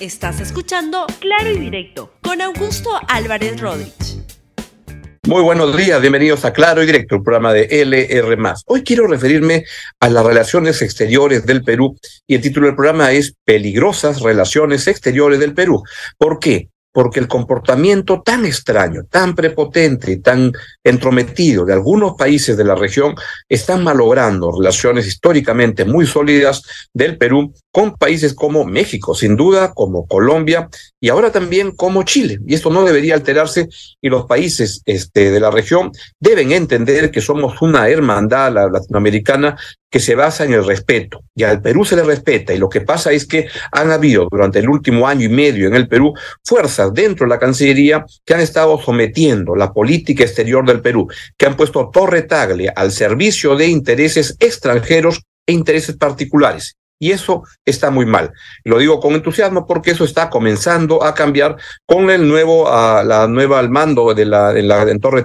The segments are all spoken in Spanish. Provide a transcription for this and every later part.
Estás escuchando Claro y Directo con Augusto Álvarez Rodríguez. Muy buenos días, bienvenidos a Claro y Directo, el programa de LR. Hoy quiero referirme a las relaciones exteriores del Perú y el título del programa es Peligrosas relaciones exteriores del Perú. ¿Por qué? porque el comportamiento tan extraño, tan prepotente tan entrometido de algunos países de la región están malogrando relaciones históricamente muy sólidas del Perú con países como México, sin duda, como Colombia y ahora también como Chile. Y esto no debería alterarse y los países este, de la región deben entender que somos una hermandad latinoamericana que se basa en el respeto. Y al Perú se le respeta. Y lo que pasa es que han habido durante el último año y medio en el Perú fuerzas dentro de la Cancillería que han estado sometiendo la política exterior del Perú, que han puesto torre tagle al servicio de intereses extranjeros e intereses particulares. Y eso está muy mal. Lo digo con entusiasmo porque eso está comenzando a cambiar con el nuevo, uh, la nueva al mando de la, de la en Torre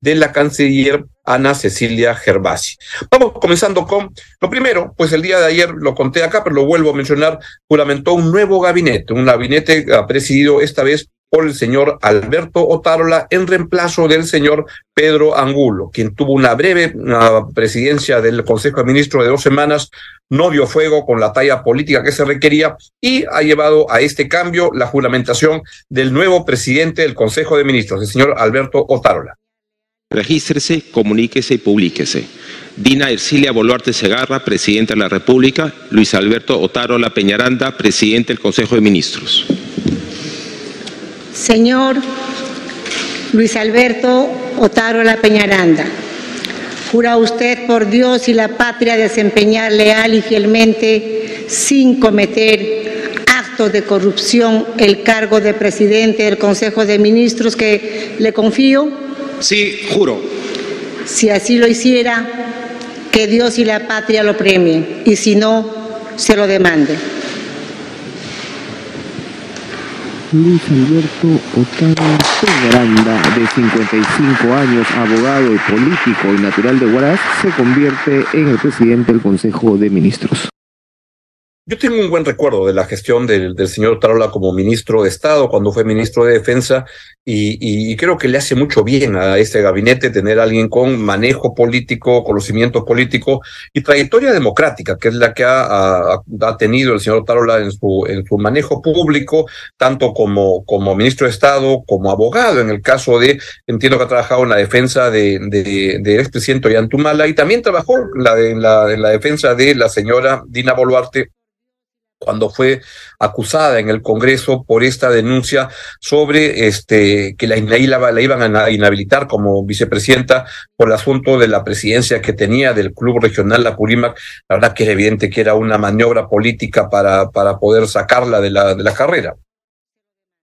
de la canciller Ana Cecilia Gervasi. Vamos comenzando con lo primero, pues el día de ayer lo conté acá, pero lo vuelvo a mencionar, juramentó un nuevo gabinete, un gabinete presidido esta vez por el señor Alberto Otárola en reemplazo del señor Pedro Angulo, quien tuvo una breve presidencia del Consejo de Ministros de dos semanas, no dio fuego con la talla política que se requería y ha llevado a este cambio la juramentación del nuevo presidente del Consejo de Ministros, el señor Alberto Otárola. Regístrese, comuníquese y publíquese. Dina Ercilia Boluarte Segarra, Presidenta de la República. Luis Alberto Otárola Peñaranda, Presidente del Consejo de Ministros. Señor Luis Alberto Otárola Peñaranda, jura usted por Dios y la patria desempeñar leal y fielmente, sin cometer actos de corrupción, el cargo de presidente del Consejo de Ministros que le confío? Sí, juro. Si así lo hiciera, que Dios y la patria lo premien, y si no, se lo demande. Luis Alberto Otávez Peñaranda, de 55 años, abogado y político y natural de Huaraz, se convierte en el presidente del Consejo de Ministros. Yo tengo un buen recuerdo de la gestión del, del señor Tarola como ministro de Estado, cuando fue ministro de Defensa, y, creo que le hace mucho bien a este gabinete tener a alguien con manejo político, conocimiento político y trayectoria democrática, que es la que ha, tenido el señor Tarola en su, en su manejo público, tanto como, ministro de Estado, como abogado, en el caso de, entiendo que ha trabajado en la defensa de, de, de expresidente Ollantumala, y también trabajó la, la, en la defensa de la señora Dina Boluarte cuando fue acusada en el Congreso por esta denuncia sobre este que la, la, la iban a inhabilitar como vicepresidenta por el asunto de la presidencia que tenía del Club Regional La Purímac. La verdad que era evidente que era una maniobra política para, para poder sacarla de la, de la carrera.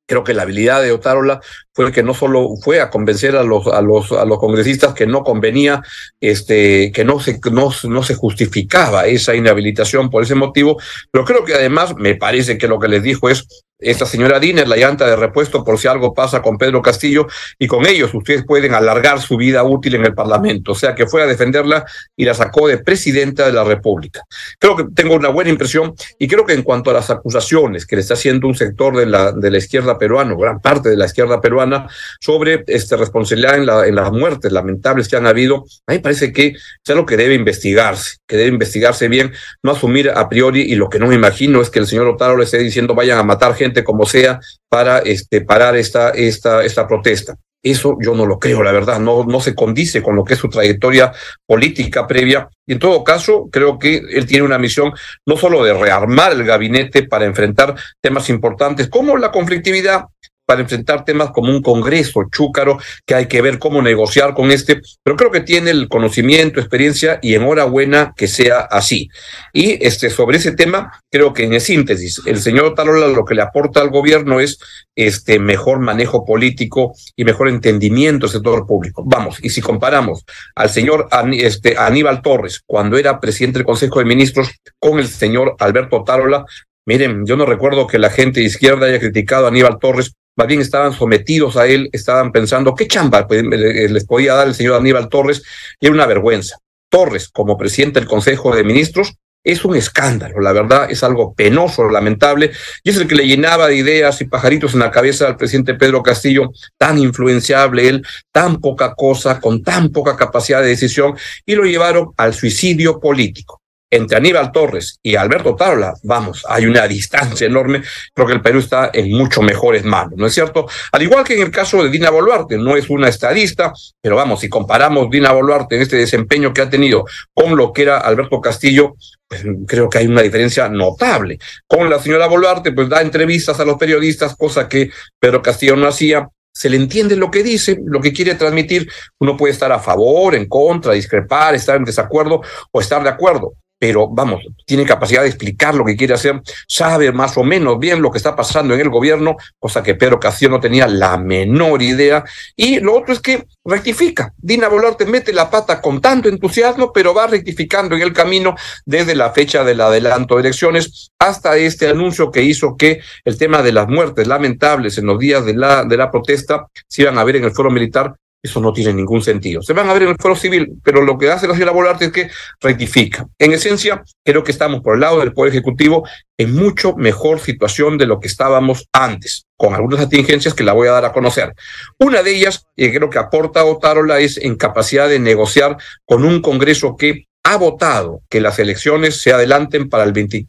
Creo que la habilidad de Otárola fue que no solo fue a convencer a los, a los, a los congresistas que no convenía, este, que no se, no, no se justificaba esa inhabilitación por ese motivo, pero creo que además me parece que lo que les dijo es esta señora Diner, la llanta de repuesto por si algo pasa con Pedro Castillo, y con ellos ustedes pueden alargar su vida útil en el Parlamento. O sea que fue a defenderla y la sacó de presidenta de la República. Creo que tengo una buena impresión y creo que en cuanto a las acusaciones que le está haciendo un sector de la, de la izquierda peruana, gran parte de la izquierda peruana, sobre este, responsabilidad en, la, en las muertes lamentables que han habido, a mí parece que es algo que debe investigarse, que debe investigarse bien, no asumir a priori, y lo que no me imagino es que el señor Otaro le esté diciendo vayan a matar gente como sea para este, parar esta, esta, esta protesta. Eso yo no lo creo, la verdad, no, no se condice con lo que es su trayectoria política previa. Y en todo caso, creo que él tiene una misión no solo de rearmar el gabinete para enfrentar temas importantes como la conflictividad, para enfrentar temas como un Congreso chúcaro, que hay que ver cómo negociar con este, pero creo que tiene el conocimiento, experiencia y enhorabuena que sea así. Y este, sobre ese tema, creo que en síntesis, el señor Tarola lo que le aporta al gobierno es este mejor manejo político y mejor entendimiento del sector público. Vamos, y si comparamos al señor este, Aníbal Torres cuando era presidente del Consejo de Ministros con el señor Alberto Tarola, Miren, yo no recuerdo que la gente de izquierda haya criticado a Aníbal Torres más bien estaban sometidos a él, estaban pensando qué chamba les podía dar el señor Aníbal Torres, y era una vergüenza. Torres, como presidente del Consejo de Ministros, es un escándalo, la verdad es algo penoso, lamentable, y es el que le llenaba de ideas y pajaritos en la cabeza al presidente Pedro Castillo, tan influenciable él, tan poca cosa, con tan poca capacidad de decisión, y lo llevaron al suicidio político entre Aníbal Torres y Alberto Tarola, vamos, hay una distancia enorme, creo que el Perú está en mucho mejores manos, ¿no es cierto? Al igual que en el caso de Dina Boluarte, no es una estadista, pero vamos, si comparamos Dina Boluarte en este desempeño que ha tenido con lo que era Alberto Castillo, pues creo que hay una diferencia notable. Con la señora Boluarte, pues da entrevistas a los periodistas, cosa que Pedro Castillo no hacía, se le entiende lo que dice, lo que quiere transmitir. Uno puede estar a favor, en contra, discrepar, estar en desacuerdo o estar de acuerdo pero vamos, tiene capacidad de explicar lo que quiere hacer, sabe más o menos bien lo que está pasando en el gobierno, cosa que Pedro Castillo no tenía la menor idea. Y lo otro es que rectifica. Dina Boluarte mete la pata con tanto entusiasmo, pero va rectificando en el camino desde la fecha del adelanto de elecciones hasta este anuncio que hizo que el tema de las muertes lamentables en los días de la, de la protesta se iban a ver en el foro militar eso no tiene ningún sentido. Se van a ver en el foro civil, pero lo que hace la señora Bolarte es que rectifica. En esencia, creo que estamos por el lado del Poder Ejecutivo en mucho mejor situación de lo que estábamos antes, con algunas atingencias que la voy a dar a conocer. Una de ellas, y creo que aporta Otárola, es en capacidad de negociar con un Congreso que ha votado que las elecciones se adelanten para el 20,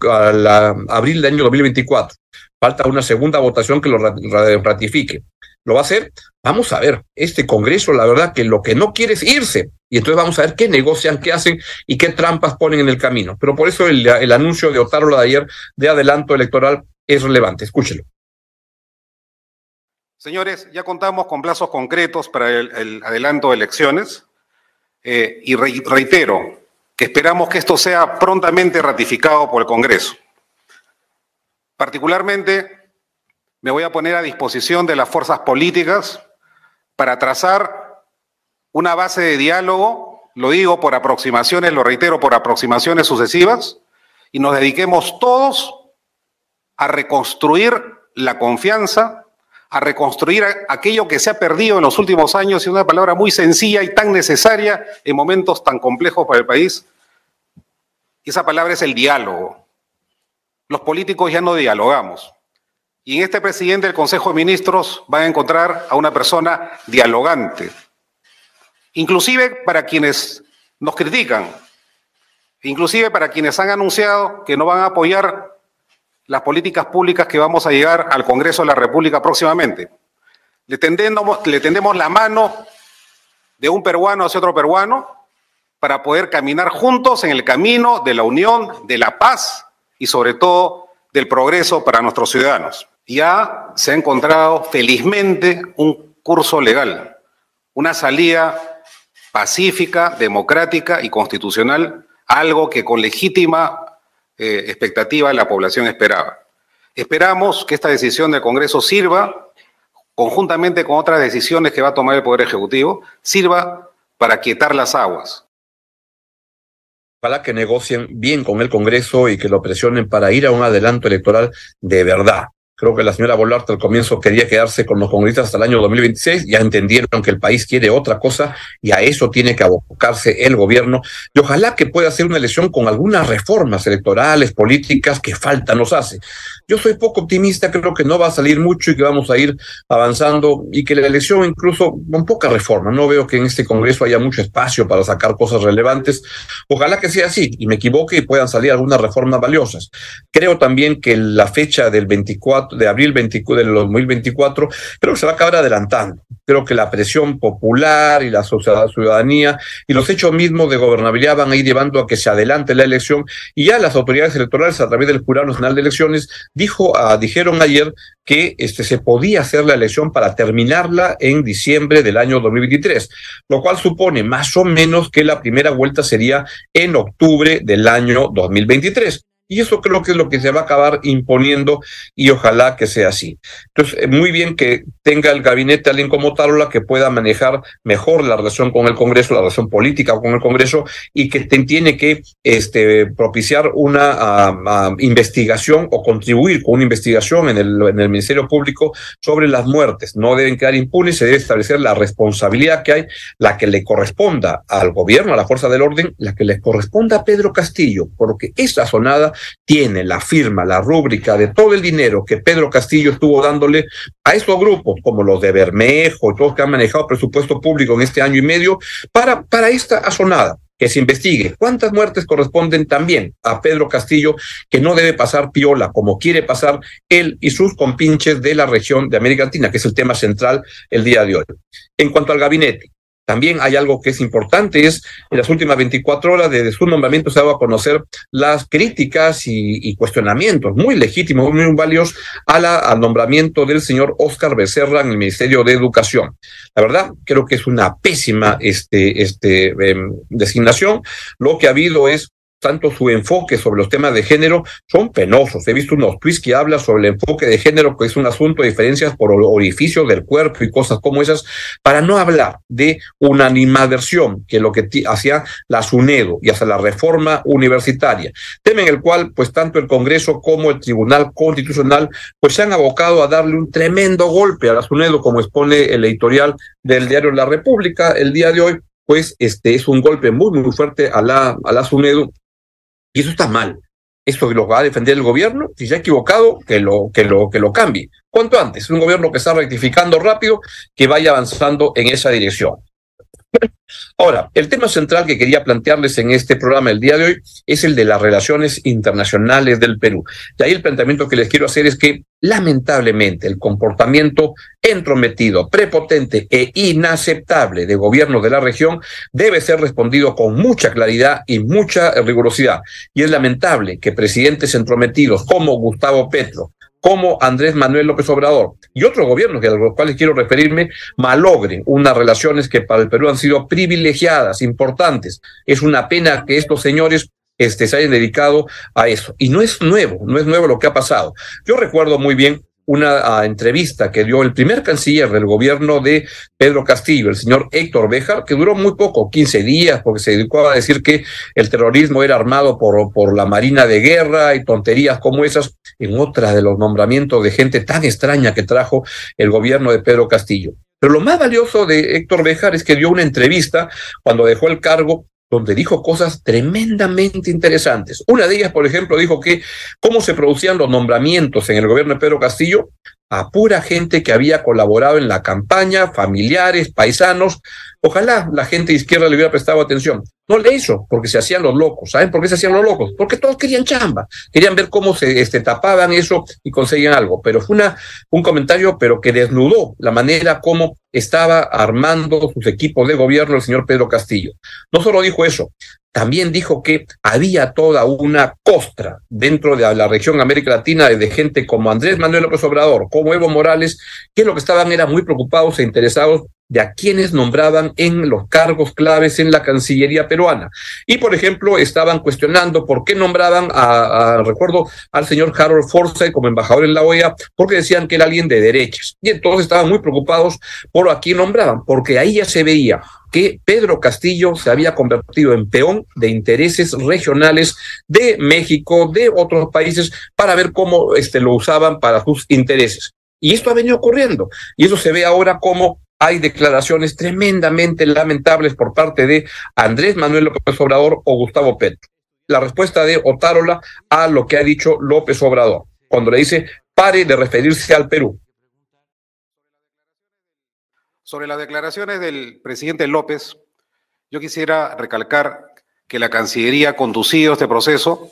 abril del año 2024. Falta una segunda votación que lo ratifique. ¿Lo va a hacer? Vamos a ver, este Congreso, la verdad que lo que no quiere es irse. Y entonces vamos a ver qué negocian, qué hacen y qué trampas ponen en el camino. Pero por eso el, anuncio de Otárola de ayer de adelanto electoral es relevante. Escúchelo. Señores, ya contamos con plazos concretos para el, adelanto de elecciones eh, y reitero que esperamos que esto sea prontamente ratificado por el Congreso. Particularmente, me voy a poner a disposición de las fuerzas políticas para trazar una base de diálogo, lo digo por aproximaciones, lo reitero, por aproximaciones sucesivas, y nos dediquemos todos a reconstruir la confianza, a reconstruir aquello que se ha perdido en los últimos años, y una palabra muy sencilla y tan necesaria en momentos tan complejos para el país. Y esa palabra es el diálogo. Los políticos ya no dialogamos. Y en este presidente del Consejo de Ministros van a encontrar a una persona dialogante, inclusive para quienes nos critican, inclusive para quienes han anunciado que no van a apoyar las políticas públicas que vamos a llegar al Congreso de la República próximamente. Le tendemos, le tendemos la mano de un peruano hacia otro peruano para poder caminar juntos en el camino de la unión, de la paz y sobre todo del progreso para nuestros ciudadanos ya se ha encontrado felizmente un curso legal, una salida pacífica, democrática y constitucional, algo que con legítima eh, expectativa la población esperaba. Esperamos que esta decisión del Congreso sirva, conjuntamente con otras decisiones que va a tomar el Poder Ejecutivo, sirva para quietar las aguas. Ojalá que negocien bien con el Congreso y que lo presionen para ir a un adelanto electoral de verdad. Creo que la señora Boluarte al comienzo quería quedarse con los congresistas hasta el año 2026. Ya entendieron que el país quiere otra cosa y a eso tiene que abocarse el gobierno. Y ojalá que pueda hacer una elección con algunas reformas electorales, políticas que falta nos hace. Yo soy poco optimista, creo que no va a salir mucho y que vamos a ir avanzando y que la elección incluso con poca reforma. No veo que en este Congreso haya mucho espacio para sacar cosas relevantes. Ojalá que sea así y me equivoque y puedan salir algunas reformas valiosas. Creo también que la fecha del 24 de abril 24, del 2024 creo que se va a acabar adelantando. Creo que la presión popular y la ciudadanía y los hechos mismos de gobernabilidad van a ir llevando a que se adelante la elección y ya las autoridades electorales a través del Jurado Nacional de Elecciones dijo, ah, dijeron ayer que este, se podía hacer la elección para terminarla en diciembre del año 2023, lo cual supone más o menos que la primera vuelta sería en octubre del año 2023. Y eso creo que es lo que se va a acabar imponiendo y ojalá que sea así. Entonces, eh, muy bien que tenga el gabinete alguien como Tarola que pueda manejar mejor la relación con el Congreso, la relación política con el Congreso y que tiene que este, propiciar una ah, ah, investigación o contribuir con una investigación en el, en el Ministerio Público sobre las muertes. No deben quedar impunes, se debe establecer la responsabilidad que hay, la que le corresponda al gobierno, a la fuerza del orden, la que le corresponda a Pedro Castillo, porque esa sonada tiene la firma, la rúbrica de todo el dinero que Pedro Castillo estuvo dándole a estos grupos, como los de Bermejo y todos que han manejado presupuesto público en este año y medio, para, para esta asonada que se investigue cuántas muertes corresponden también a Pedro Castillo, que no debe pasar piola como quiere pasar él y sus compinches de la región de América Latina, que es el tema central el día de hoy. En cuanto al gabinete, también hay algo que es importante, es en las últimas 24 horas desde su nombramiento se ha dado a conocer las críticas y, cuestionamientos muy legítimos, muy valiosos a la, al nombramiento del señor Oscar Becerra en el Ministerio de Educación. La verdad, creo que es una pésima este, este, em, designación. Lo que ha habido es tanto su enfoque sobre los temas de género son penosos. He visto unos tweets que hablan sobre el enfoque de género, que es un asunto de diferencias por orificios del cuerpo y cosas como esas, para no hablar de una animadversión, que lo que hacía la SUNEDO y hasta la reforma universitaria, tema en el cual pues tanto el Congreso como el Tribunal Constitucional pues se han abocado a darle un tremendo golpe a la SUNEDO, como expone el editorial del diario La República el día de hoy, pues este es un golpe muy, muy fuerte a la, a la SUNEDO y eso está mal. Esto lo va a defender el gobierno, si se ha equivocado, que lo, que lo, que lo cambie. Cuanto antes, es un gobierno que está rectificando rápido, que vaya avanzando en esa dirección. Ahora, el tema central que quería plantearles en este programa el día de hoy es el de las relaciones internacionales del Perú. Y ahí el planteamiento que les quiero hacer es que lamentablemente el comportamiento entrometido, prepotente e inaceptable de gobierno de la región debe ser respondido con mucha claridad y mucha rigurosidad. Y es lamentable que presidentes entrometidos como Gustavo Petro, como Andrés Manuel López Obrador y otros gobiernos a los cuales quiero referirme malogren unas relaciones que para el Perú han sido privilegiadas, importantes. Es una pena que estos señores este, se hayan dedicado a eso. Y no es nuevo, no es nuevo lo que ha pasado. Yo recuerdo muy bien una entrevista que dio el primer canciller del gobierno de Pedro Castillo, el señor Héctor Béjar, que duró muy poco, 15 días, porque se dedicó a decir que el terrorismo era armado por, por la Marina de Guerra y tonterías como esas, en otra de los nombramientos de gente tan extraña que trajo el gobierno de Pedro Castillo. Pero lo más valioso de Héctor Béjar es que dio una entrevista cuando dejó el cargo donde dijo cosas tremendamente interesantes. Una de ellas, por ejemplo, dijo que cómo se producían los nombramientos en el gobierno de Pedro Castillo a pura gente que había colaborado en la campaña, familiares, paisanos. Ojalá la gente de izquierda le hubiera prestado atención. No le hizo, porque se hacían los locos. ¿Saben por qué se hacían los locos? Porque todos querían chamba, querían ver cómo se este, tapaban eso y conseguían algo. Pero fue un comentario, pero que desnudó la manera como estaba armando sus equipos de gobierno el señor Pedro Castillo. No solo dijo eso, también dijo que había toda una costra dentro de la región América Latina de gente como Andrés Manuel López Obrador, como Evo Morales, que lo que estaban era muy preocupados e interesados de a quienes nombraban en los cargos claves en la Cancillería peruana. Y, por ejemplo, estaban cuestionando por qué nombraban a, recuerdo, al señor Harold Forsyth como embajador en la OEA, porque decían que era alguien de derechas. Y entonces estaban muy preocupados por a quién nombraban, porque ahí ya se veía que Pedro Castillo se había convertido en peón de intereses regionales de México, de otros países, para ver cómo este, lo usaban para sus intereses. Y esto ha venido ocurriendo. Y eso se ve ahora como hay declaraciones tremendamente lamentables por parte de Andrés Manuel López Obrador o Gustavo Petro. La respuesta de Otárola a lo que ha dicho López Obrador, cuando le dice pare de referirse al Perú. Sobre las declaraciones del presidente López, yo quisiera recalcar que la Cancillería ha conducido este proceso,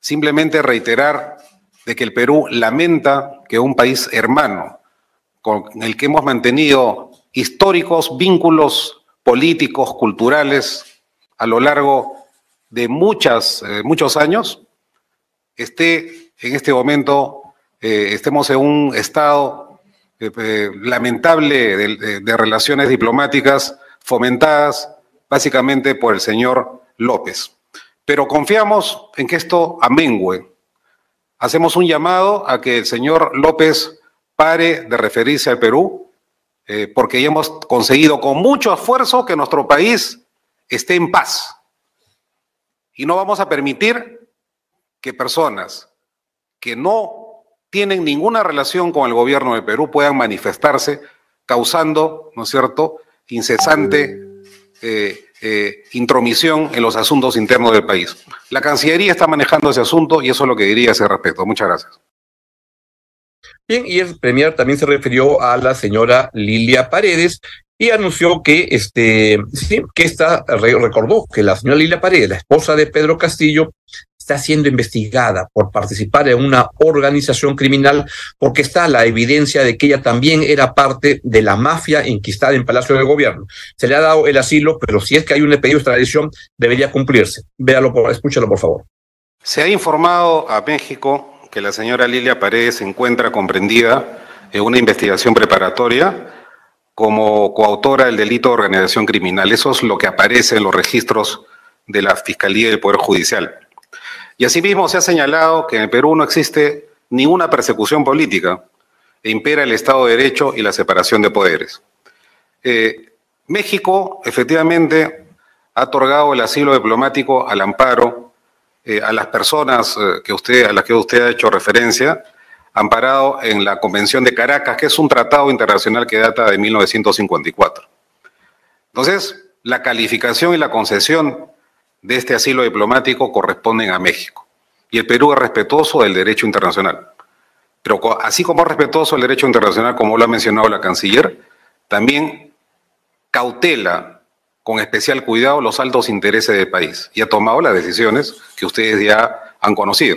simplemente reiterar de que el Perú lamenta que un país hermano, con el que hemos mantenido históricos vínculos políticos, culturales, a lo largo de muchas, eh, muchos años, esté en este momento, eh, estemos en un estado eh, lamentable de, relaciones diplomáticas fomentadas básicamente por el señor López. pero confiamos en que esto amengüe. Hacemos un llamado a que el señor López pare de referirse al Perú, eh, porque hemos conseguido con mucho esfuerzo que nuestro país esté en paz. Y no vamos a permitir que personas que no tienen ninguna relación con el gobierno de Perú puedan manifestarse causando, ¿no es cierto?, incesante eh, eh, intromisión en los asuntos internos del país. La Cancillería está manejando ese asunto y eso es lo que diría a ese respecto. Muchas gracias. Bien, y el Premier también se refirió a la señora Lilia Paredes y anunció que este sí, que está recordó que la señora Lilia Paredes, la esposa de Pedro Castillo, está siendo investigada por participar en una organización criminal porque está la evidencia de que ella también era parte de la mafia enquistada en Palacio de Gobierno. Se le ha dado el asilo, pero si es que hay un pedido de extradición, debería cumplirse. Véalo, por, escúchalo, por favor. Se ha informado a México que la señora Lilia Paredes se encuentra comprendida en una investigación preparatoria como coautora del delito de organización criminal. Eso es lo que aparece en los registros de la Fiscalía del Poder Judicial. Y asimismo se ha señalado que en el Perú no existe ninguna persecución política e impera el Estado de Derecho y la separación de poderes. Eh, México, efectivamente, ha otorgado el asilo diplomático al amparo eh, a las personas eh, que usted, a las que usted ha hecho referencia, amparado en la Convención de Caracas, que es un tratado internacional que data de 1954. Entonces, la calificación y la concesión de este asilo diplomático corresponden a México. Y el Perú es respetuoso del derecho internacional. Pero así como es respetuoso del derecho internacional, como lo ha mencionado la canciller, también cautela con especial cuidado los altos intereses del país y ha tomado las decisiones que ustedes ya han conocido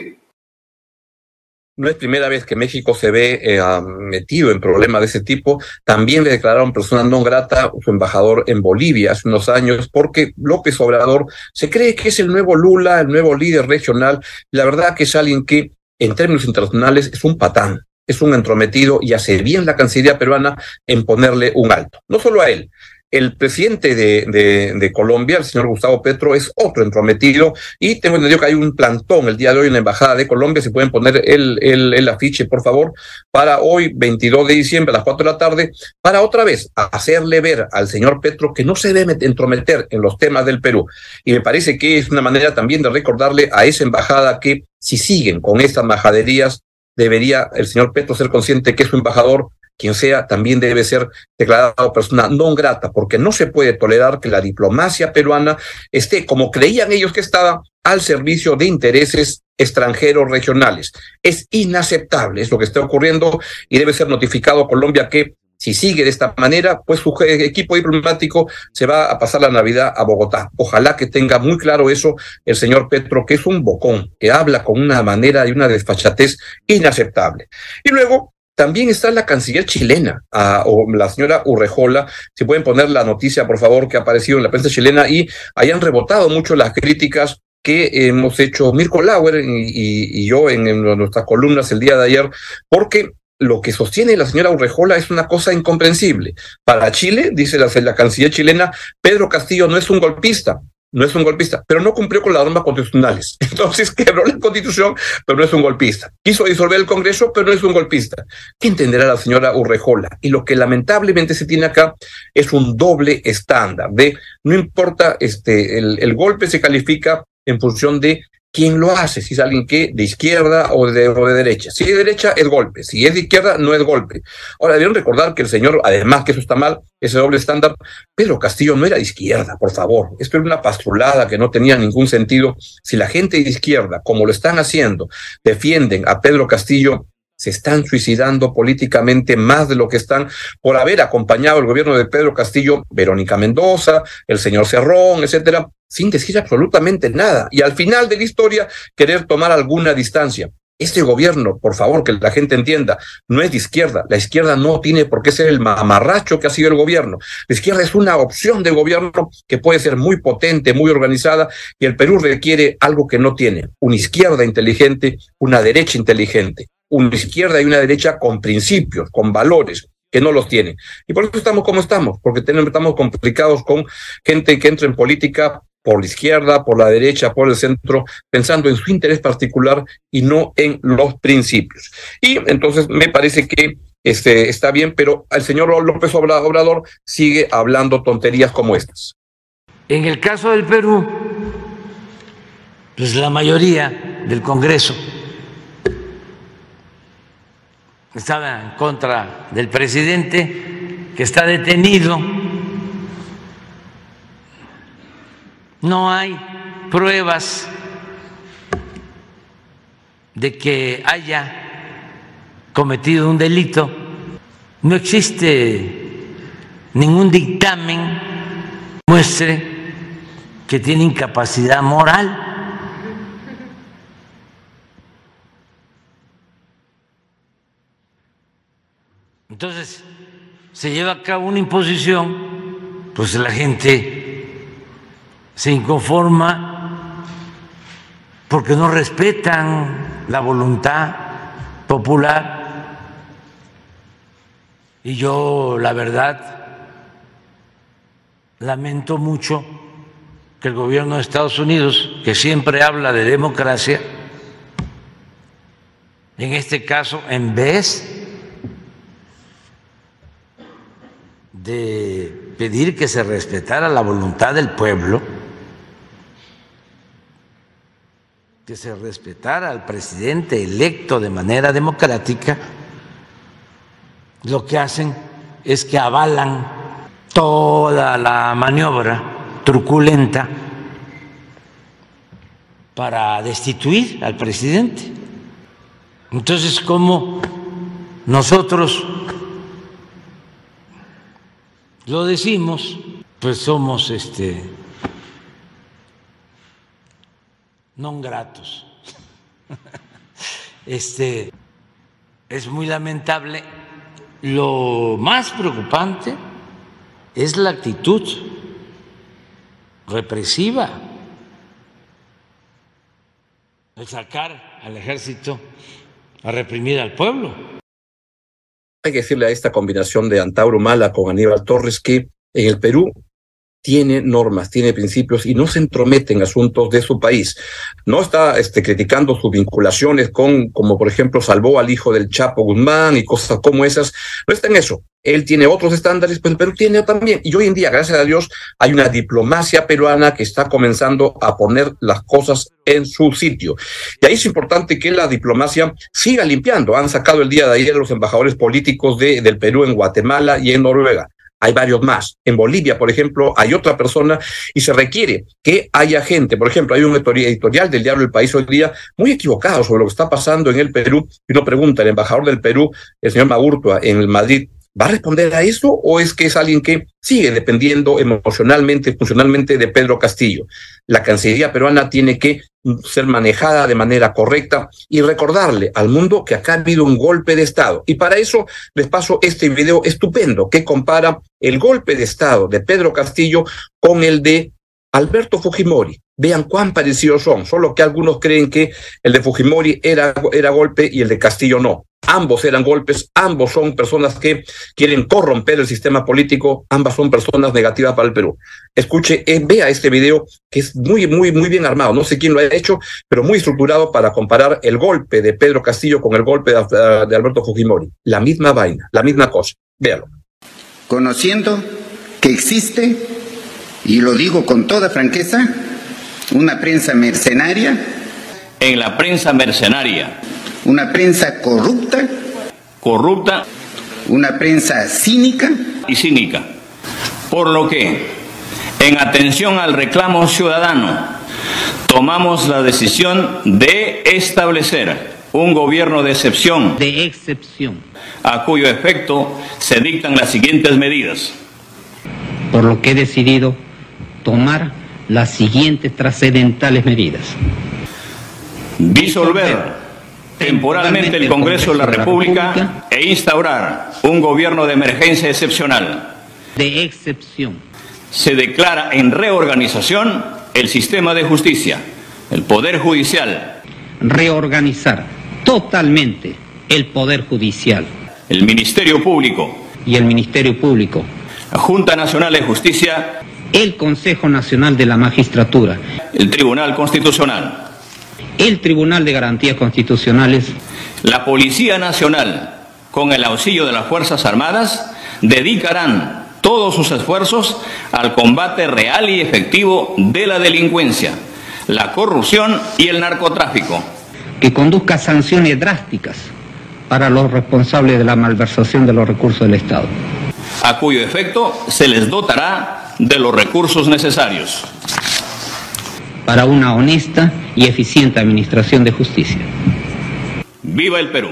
no es primera vez que México se ve eh, metido en problemas de ese tipo. También le declararon persona no grata su embajador en Bolivia hace unos años, porque López Obrador se cree que es el nuevo Lula, el nuevo líder regional. La verdad que es alguien que, en términos internacionales, es un patán es un entrometido y hace bien la Cancillería peruana en ponerle un alto. No solo a él, el presidente de, Colombia, el señor Gustavo Petro, es otro entrometido y tengo entendido que hay un plantón el día de hoy en la Embajada de Colombia. Si pueden poner el, el, afiche, por favor, para hoy, 22 de diciembre, a las 4 de la tarde, para otra vez hacerle ver al señor Petro que no se debe entrometer en los temas del Perú. Y me parece que es una manera también de recordarle a esa embajada que si siguen con estas majaderías, debería el señor Petro ser consciente que su embajador quien sea, también debe ser declarado persona no grata, porque no se puede tolerar que la diplomacia peruana esté, como creían ellos que estaba, al servicio de intereses extranjeros regionales. Es inaceptable, es lo que está ocurriendo y debe ser notificado a Colombia que si sigue de esta manera, pues su equipo diplomático se va a pasar la Navidad a Bogotá. Ojalá que tenga muy claro eso el señor Petro, que es un bocón, que habla con una manera y una desfachatez inaceptable. Y luego, también está la canciller chilena, o la señora Urrejola. Si pueden poner la noticia, por favor, que ha aparecido en la prensa chilena y hayan rebotado mucho las críticas que hemos hecho Mirko Lauer y, yo en, nuestras columnas el día de ayer, porque lo que sostiene la señora Urrejola es una cosa incomprensible. Para Chile, dice la, la canciller chilena, Pedro Castillo no es un golpista, no es un golpista, pero no cumplió con las normas constitucionales. Entonces quebró la constitución, pero no es un golpista. Quiso disolver el Congreso, pero no es un golpista. ¿Qué entenderá la señora Urrejola? Y lo que lamentablemente se tiene acá es un doble estándar de no importa, este, el, el golpe se califica en función de quién lo hace, si es alguien que de izquierda o de, de derecha. Si es de derecha es golpe, si es de izquierda no es golpe. Ahora debieron recordar que el señor, además que eso está mal, ese doble estándar, Pedro Castillo no era de izquierda, por favor. Esto era una pastrulada que no tenía ningún sentido. Si la gente de izquierda, como lo están haciendo, defienden a Pedro Castillo, se están suicidando políticamente más de lo que están por haber acompañado el gobierno de Pedro Castillo, Verónica Mendoza, el señor Cerrón, etcétera, sin decir absolutamente nada. Y al final de la historia, querer tomar alguna distancia. Este gobierno, por favor, que la gente entienda, no es de izquierda. La izquierda no tiene por qué ser el mamarracho que ha sido el gobierno. La izquierda es una opción de gobierno que puede ser muy potente, muy organizada, y el Perú requiere algo que no tiene. Una izquierda inteligente, una derecha inteligente una izquierda y una derecha con principios, con valores, que no los tienen. Y por eso estamos como estamos, porque tenemos, estamos complicados con gente que entra en política por la izquierda, por la derecha, por el centro, pensando en su interés particular y no en los principios. Y entonces me parece que este, está bien, pero el señor López Obrador sigue hablando tonterías como estas. En el caso del Perú, pues la mayoría del Congreso estaba en contra del presidente que está detenido. No hay pruebas de que haya cometido un delito. No existe ningún dictamen muestre que tiene incapacidad moral. Entonces, se lleva a cabo una imposición, pues la gente se inconforma porque no respetan la voluntad popular. Y yo, la verdad, lamento mucho que el gobierno de Estados Unidos, que siempre habla de democracia, en este caso, en vez de pedir que se respetara la voluntad del pueblo, que se respetara al presidente electo de manera democrática, lo que hacen es que avalan toda la maniobra truculenta para destituir al presidente. Entonces, ¿cómo nosotros lo decimos, pues somos este non gratos. Este es muy lamentable. Lo más preocupante es la actitud represiva, el sacar al ejército a reprimir al pueblo. Hay que decirle a esta combinación de Antauro Mala con Aníbal Torres que en el Perú tiene normas, tiene principios y no se entromete en asuntos de su país. No está este, criticando sus vinculaciones con, como por ejemplo, salvó al hijo del Chapo Guzmán y cosas como esas. No está en eso. Él tiene otros estándares, pero Perú tiene también. Y hoy en día, gracias a Dios, hay una diplomacia peruana que está comenzando a poner las cosas en su sitio. Y ahí es importante que la diplomacia siga limpiando. Han sacado el día de ayer los embajadores políticos de, del Perú en Guatemala y en Noruega hay varios más. En Bolivia, por ejemplo, hay otra persona y se requiere que haya gente. Por ejemplo, hay un editorial del diario El País hoy día muy equivocado sobre lo que está pasando en el Perú. Y uno pregunta, el embajador del Perú, el señor Magurtua, en Madrid, ¿Va a responder a eso o es que es alguien que sigue dependiendo emocionalmente, funcionalmente de Pedro Castillo? La Cancillería peruana tiene que ser manejada de manera correcta y recordarle al mundo que acá ha habido un golpe de Estado. Y para eso les paso este video estupendo que compara el golpe de Estado de Pedro Castillo con el de Alberto Fujimori. Vean cuán parecidos son, solo que algunos creen que el de Fujimori era, era golpe y el de Castillo no. Ambos eran golpes, ambos son personas que quieren corromper el sistema político, ambas son personas negativas para el Perú. Escuche, eh, vea este video que es muy, muy, muy bien armado. No sé quién lo ha hecho, pero muy estructurado para comparar el golpe de Pedro Castillo con el golpe de, de Alberto Fujimori. La misma vaina, la misma cosa. Véalo. Conociendo que existe, y lo digo con toda franqueza, una prensa mercenaria. En la prensa mercenaria una prensa corrupta. Corrupta. Una prensa cínica. Y cínica. Por lo que, en atención al reclamo ciudadano, tomamos la decisión de establecer un gobierno de excepción. De excepción. A cuyo efecto se dictan las siguientes medidas. Por lo que he decidido tomar las siguientes trascendentales medidas. Disolver temporalmente el Congreso de la República e instaurar un gobierno de emergencia excepcional. De excepción. Se declara en reorganización el sistema de justicia, el Poder Judicial. Reorganizar totalmente el Poder Judicial. El Ministerio Público. Y el Ministerio Público. La Junta Nacional de Justicia. El Consejo Nacional de la Magistratura, el Tribunal Constitucional, el Tribunal de Garantías Constitucionales, la Policía Nacional, con el auxilio de las Fuerzas Armadas, dedicarán todos sus esfuerzos al combate real y efectivo de la delincuencia, la corrupción y el narcotráfico. Que conduzca sanciones drásticas para los responsables de la malversación de los recursos del Estado. A cuyo efecto se les dotará de los recursos necesarios. Para una honesta y eficiente administración de justicia. ¡Viva el Perú!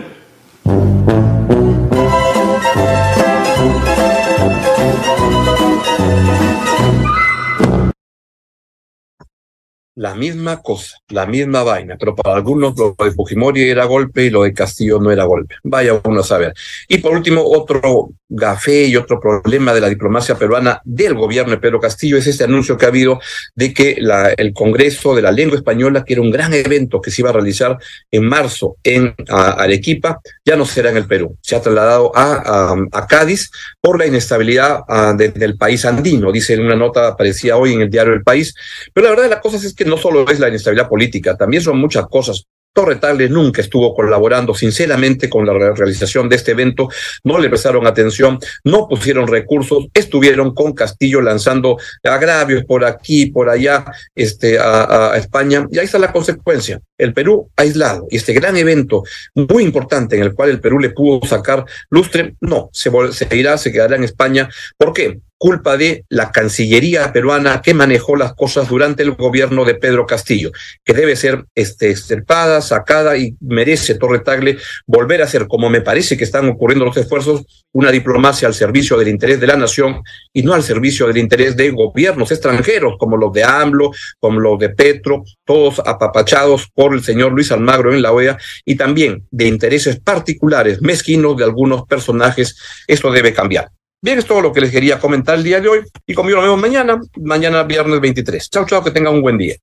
La misma cosa, la misma vaina, pero para algunos lo de Fujimori era golpe y lo de Castillo no era golpe. Vaya uno a saber. Y por último, otro gafé y otro problema de la diplomacia peruana del gobierno de Pedro Castillo es este anuncio que ha habido de que la, el Congreso de la Lengua Española, que era un gran evento que se iba a realizar en marzo en Arequipa, ya no será en el Perú. Se ha trasladado a, Cádiz por la inestabilidad del país andino, dice en una nota aparecía hoy en el diario El País. Pero la verdad de las cosas es que no solo es la inestabilidad política, también son muchas cosas. Torre Tagle nunca estuvo colaborando sinceramente con la realización de este evento, no le prestaron atención, no pusieron recursos, estuvieron con Castillo lanzando agravios por aquí, por allá, este, a, España, y ahí está la consecuencia. El Perú aislado, y este gran evento muy importante en el cual el Perú le pudo sacar lustre, no, se, se irá, se quedará en España. ¿Por qué? Culpa de la Cancillería peruana que manejó las cosas durante el gobierno de Pedro Castillo, que debe ser este, extirpada, sacada y merece Torre Tagle volver a ser, como me parece que están ocurriendo los esfuerzos, una diplomacia al servicio del interés de la nación y no al servicio del interés de gobiernos extranjeros, como los de AMLO, como los de Petro, todos apapachados por el señor Luis Almagro en la OEA, y también de intereses particulares, mezquinos de algunos personajes. Esto debe cambiar. Bien, es todo lo que les quería comentar el día de hoy y conmigo nos vemos mañana, mañana viernes 23. Chao, chao, que tengan un buen día.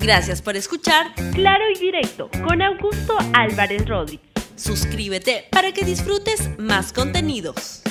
Gracias por escuchar Claro y Directo con Augusto Álvarez Rodríguez. Suscríbete para que disfrutes más contenidos.